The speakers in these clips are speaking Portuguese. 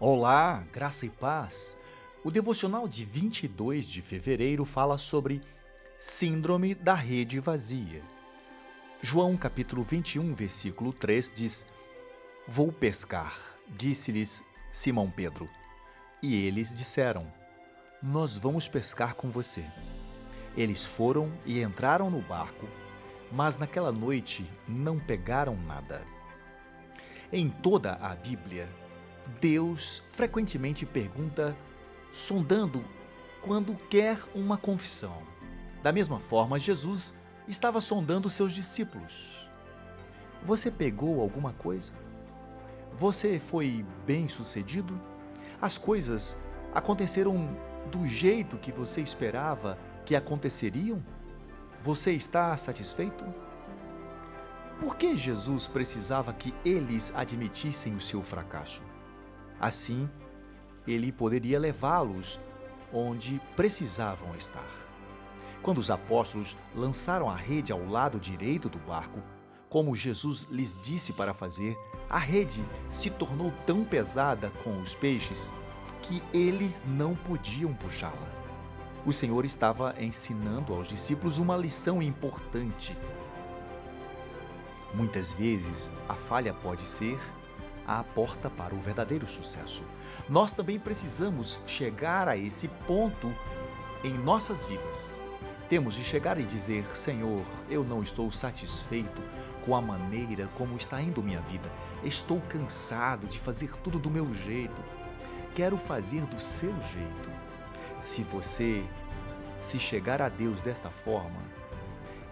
Olá, graça e paz. O devocional de 22 de fevereiro fala sobre Síndrome da rede vazia. João capítulo 21, versículo 3 diz: Vou pescar, disse-lhes Simão Pedro. E eles disseram: Nós vamos pescar com você. Eles foram e entraram no barco, mas naquela noite não pegaram nada. Em toda a Bíblia, Deus frequentemente pergunta, sondando quando quer uma confissão. Da mesma forma, Jesus estava sondando seus discípulos. Você pegou alguma coisa? Você foi bem sucedido? As coisas aconteceram do jeito que você esperava que aconteceriam? Você está satisfeito? Por que Jesus precisava que eles admitissem o seu fracasso? Assim, ele poderia levá-los onde precisavam estar. Quando os apóstolos lançaram a rede ao lado direito do barco, como Jesus lhes disse para fazer, a rede se tornou tão pesada com os peixes que eles não podiam puxá-la. O Senhor estava ensinando aos discípulos uma lição importante. Muitas vezes a falha pode ser a porta para o verdadeiro sucesso. Nós também precisamos chegar a esse ponto em nossas vidas. Temos de chegar e dizer: Senhor, eu não estou satisfeito com a maneira como está indo minha vida. Estou cansado de fazer tudo do meu jeito. Quero fazer do seu jeito. Se você se chegar a Deus desta forma,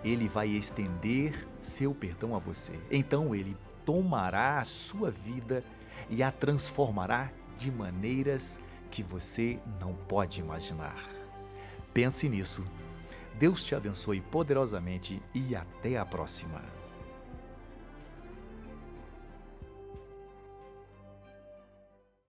ele vai estender seu perdão a você. Então ele tomará a sua vida e a transformará de maneiras que você não pode imaginar. Pense nisso. Deus te abençoe poderosamente e até a próxima.